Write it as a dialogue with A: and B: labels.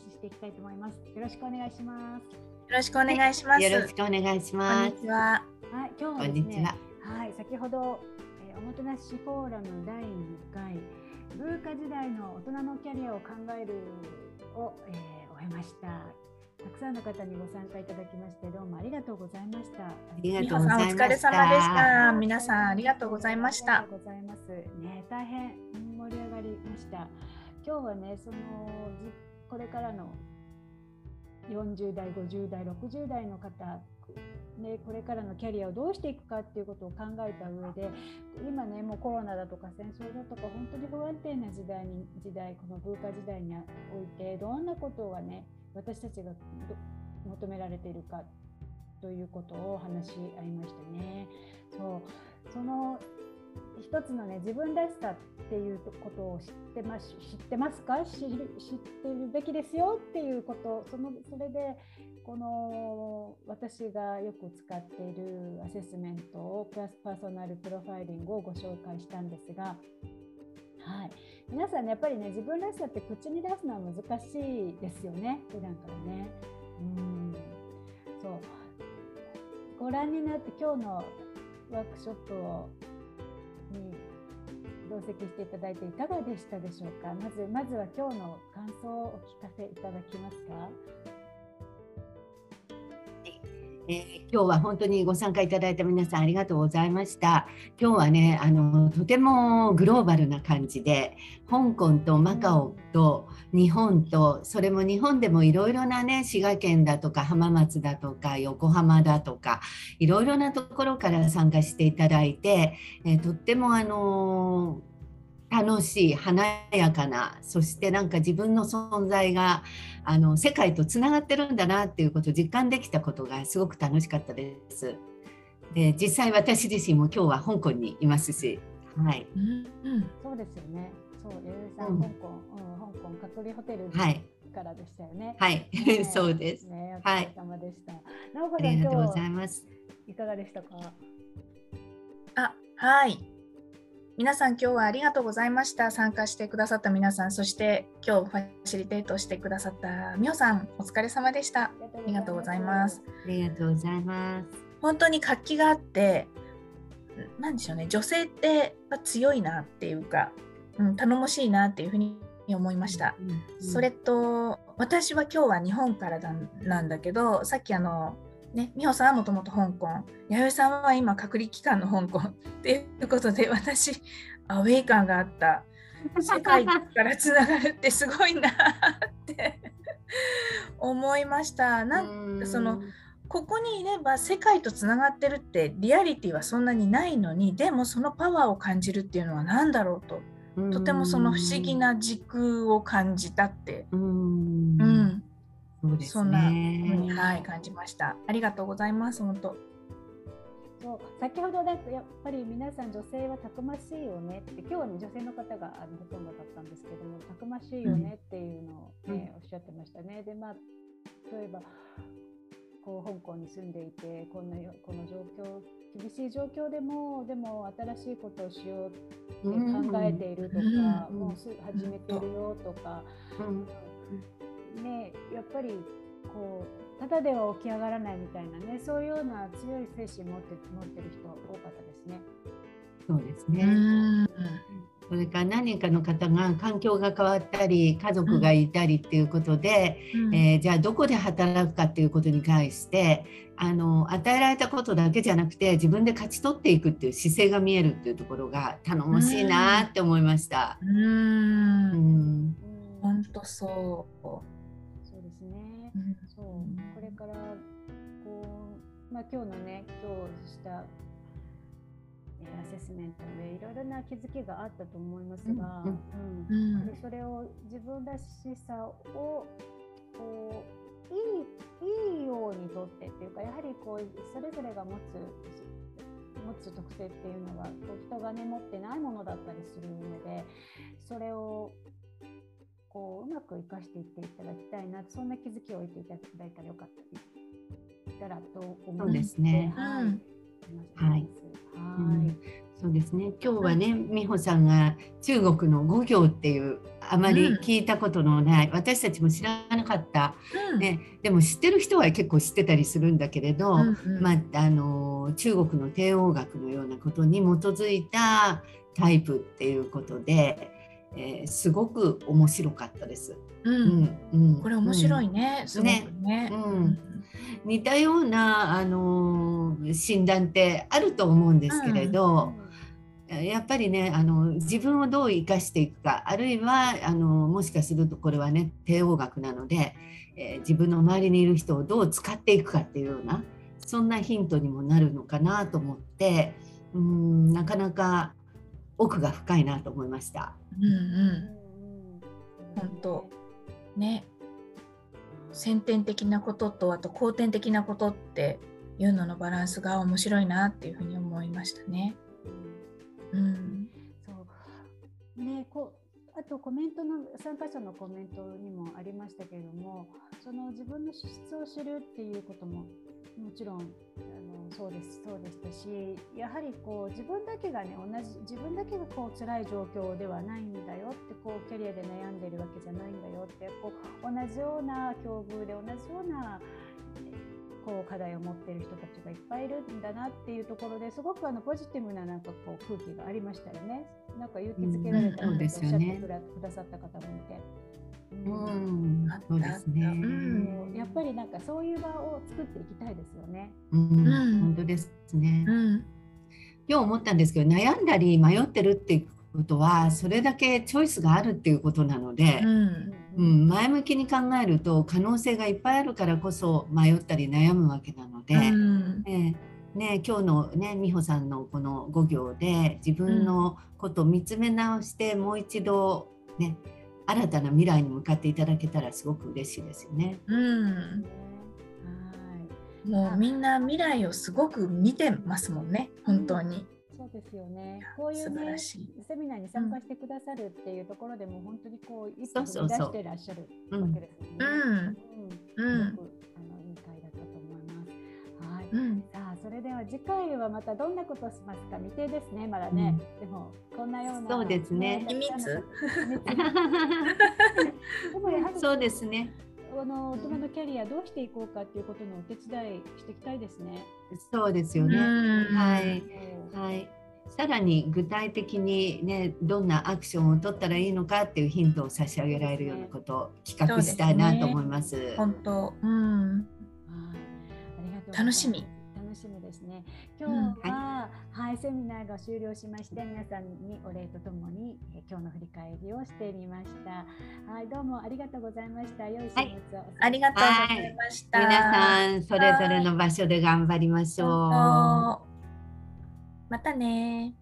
A: 話ししていきたいと思います。よろしくお願いします。よ
B: ろしくお願いします。
C: よろしくお願いします。
B: こんにちは。
A: はい、今日はですね、はい、先ほど、えー、おもてなしフォーラム第2回文化時代の大人のキャリアを考えるを、えー、終えました。たくさんの方にご参加いただきましてどうもありがとうございました。あ
C: りがとうございま
B: した。お疲れ様でした。皆さんありがとうございました。
A: ありがとうございます。ね、大変盛り上がりました。今日はね、そのこれからの40代、50代、60代の方、ね、これからのキャリアをどうしていくかっていうことを考えた上で今ねもうコロナだとか戦争だとか本当に不安定な時代に時代この文化時代においてどんなことがね私たちが求められているかということを話し合いましたね。そうその一つのね自分らしさっていうことを知ってます知ってますか？知ってるべきですよっていうこと。そのそれでこの私がよく使っているアセスメントをプラスパーソナルプロファイリングをご紹介したんですが、はい、皆さんねやっぱりね自分らしさって口に出すのは難しいですよね。普段からね。うん。そう。ご覧になって今日のワークショップをに同席していただいていかがでしたでしょうか？まずまずは今日の感想をお聞かせいただけますか？
C: えー、今日は本当にご参加いただいた皆さんありがとうございました。今日はねあのとてもグローバルな感じで香港とマカオと日本とそれも日本でもいろいろなね滋賀県だとか浜松だとか横浜だとかいろいろなところから参加していただいて、えー、とってもあの楽しい華やかなそしてなんか自分の存在があの世界とつながってるんだなっていうことを実感できたことがすごく楽しかったです。で実際私自身も今日は香港にいますし、はい。
A: うん、そうですよね。そう、ゆうさん、うん、香港、うん、香港隔離ホテルからでしたよね。
C: はい、ね、そうです。
A: ね、お疲れ様でした。はい、
C: ありがとうございます。
A: いかがでしたか？
B: あ、はい。皆さん今日はありがとうございました。参加してくださった皆さん、そして今日ファシリテートしてくださったみおさん、お疲れ様でした。ありがとうございます。
C: ありがとうございます。
B: 本当に活気があって、なんでしょうね、女性って強いなっていうか、うん、頼もしいなっていうふうに思いました。うんうん、それと、私は今日は日本からなんだけど、さっきあの、ね、美穂さんはもともと香港。弥生さんは今隔離期間の香港っていうことで 私アウェイ感があった。世界からつながるってすごいなって。思いました。なんそのここにいれば世界とつながってるってリアリティはそんなにないのにでもそのパワーを感じるっていうのは何だろうと。とてもその不思議な時空を感じたって。うね。そんなふうに、はい、感じました。ありがとうございます。本当。
A: そう先ほどだとやっぱり皆さん女性はたくましいよねって今日はね女性の方があのほとんどだったんですけどもたくましいよねっていうのをね、うん、おっしゃってましたね。でまあ例えばこう香港に住んでいてこんなこの状況厳しい状況でもでも新しいことをしようって考えているとか、うん、もうす始めてるよとか、うん、ねやっぱりこうただでは起き上がらないみたいなねそういうような強い精神持って持ってる人多かったですね。
C: そうですね。それから何人かの方が環境が変わったり家族がいたりっていうことで、うん、えー、じゃあどこで働くかっていうことに関してあの与えられたことだけじゃなくて自分で勝ち取っていくっていう姿勢が見えるっていうところが頼もしいなって思いました。うん、
B: うん、本当そう。
A: そうこれからこう、まあ、今日のね今日したアセスメントでいろいろな気づきがあったと思いますが、うんうん。うん、それを自分らしさをこういいいいようにとってっていうかやはりこうそれぞれが持つ持つ特性っていうのがこう人がね持ってないものだったりするのでそれをこううまく生かしていっていただきたいなそんな気づきを置いていただいたらよかったらと思
C: いますね。はい、はい、そうですね。今日はね、美穂さんが中国の五行っていうあまり聞いたことのない、うん、私たちも知らなかった、うん、ね、でも知ってる人は結構知ってたりするんだけれど、うんうん、まあ、あの中国の帝王学のようなことに基づいたタイプっていうことで、えー、すごく面白かったです。
B: うん、うん、これ面白いね、すごくね。ね。うん。
C: 似たようなあの診断ってあると思うんですけれど、やっぱりねあの自分をどう生かしていくかあるいはあのもしかするとこれはね帝王学なので、えー、自分の周りにいる人をどう使っていくかっていうようなそんなヒントにもなるのかなと思ってうんなかなか奥が深いなと思いました。うんうん、
B: 本当。ね。先天的なこととあと後天的なことっていうののバランスが面白いなっていうふうに思いましたね。
A: うん、そう。ねこあとコメントの参加者のコメントにもありましたけれどもその自分の資質を知るっていうことももちろんあのそうですそうでしたしやはりこう自分だけがね同じ自分だけがこう辛い状況ではないんだよってこうキャリアで悩んでるわけじゃないんだよってこう同じような境遇で同じようなこう課題を持っている人たちがいっぱいいるんだなっていうところですごくあのポジティブななんかこう空気がありましたよね。なんか勇気づけられたおっしゃってくださった方もいて。うん、そうですね、うん、やっぱりなんかそういう場を作っていきたいですよね。
C: うん、本当ですね。うん、今日思ったんですけど悩んだり迷ってるっていうことはそれだけチョイスがあるっていうことなので、うん。うん、前向きに考えると可能性がいっぱいあるからこそ迷ったり悩むわけなので、うん。えー、ね、今日のね美穂さんのこの5行で自分のことを見つめ直してもう一度ね新たな未来に向かっていただけたらすごく嬉しいですよね。うん
B: もうみんな未来をすごく見てますもんね本当に。
A: そうですよね。こういうねセミナーに参加してくださるっていうところでも、本当にこう一歩出してらっしゃるわけですよね。うん、うん、うん、それでは次回はまたどんなことをしますか？未定ですねまだね。うん、でもこんなような、
C: そうですね。
B: 秘密。
C: でもやはりそうですね。
A: あの大人のキャリアどうしていこうかっていうことのお手伝いしていきたいですね。
C: そうですよね。はい。はい。さらに具体的にねどんなアクションを取ったらいいのかっていうヒントを差し上げられるようなことを企画したいなと思います。す
B: ね、本当。うん。楽しみ。
A: 今日は、うんはい、はい、セミナーが終了しまして皆さんにお礼とともに、え今日の振り返りをしてみました。はい、どうもありがとうございました。良い週末を、はい、
B: ありがとうございました。
C: 皆さんそれぞれの場所で頑張りましょう。
B: またね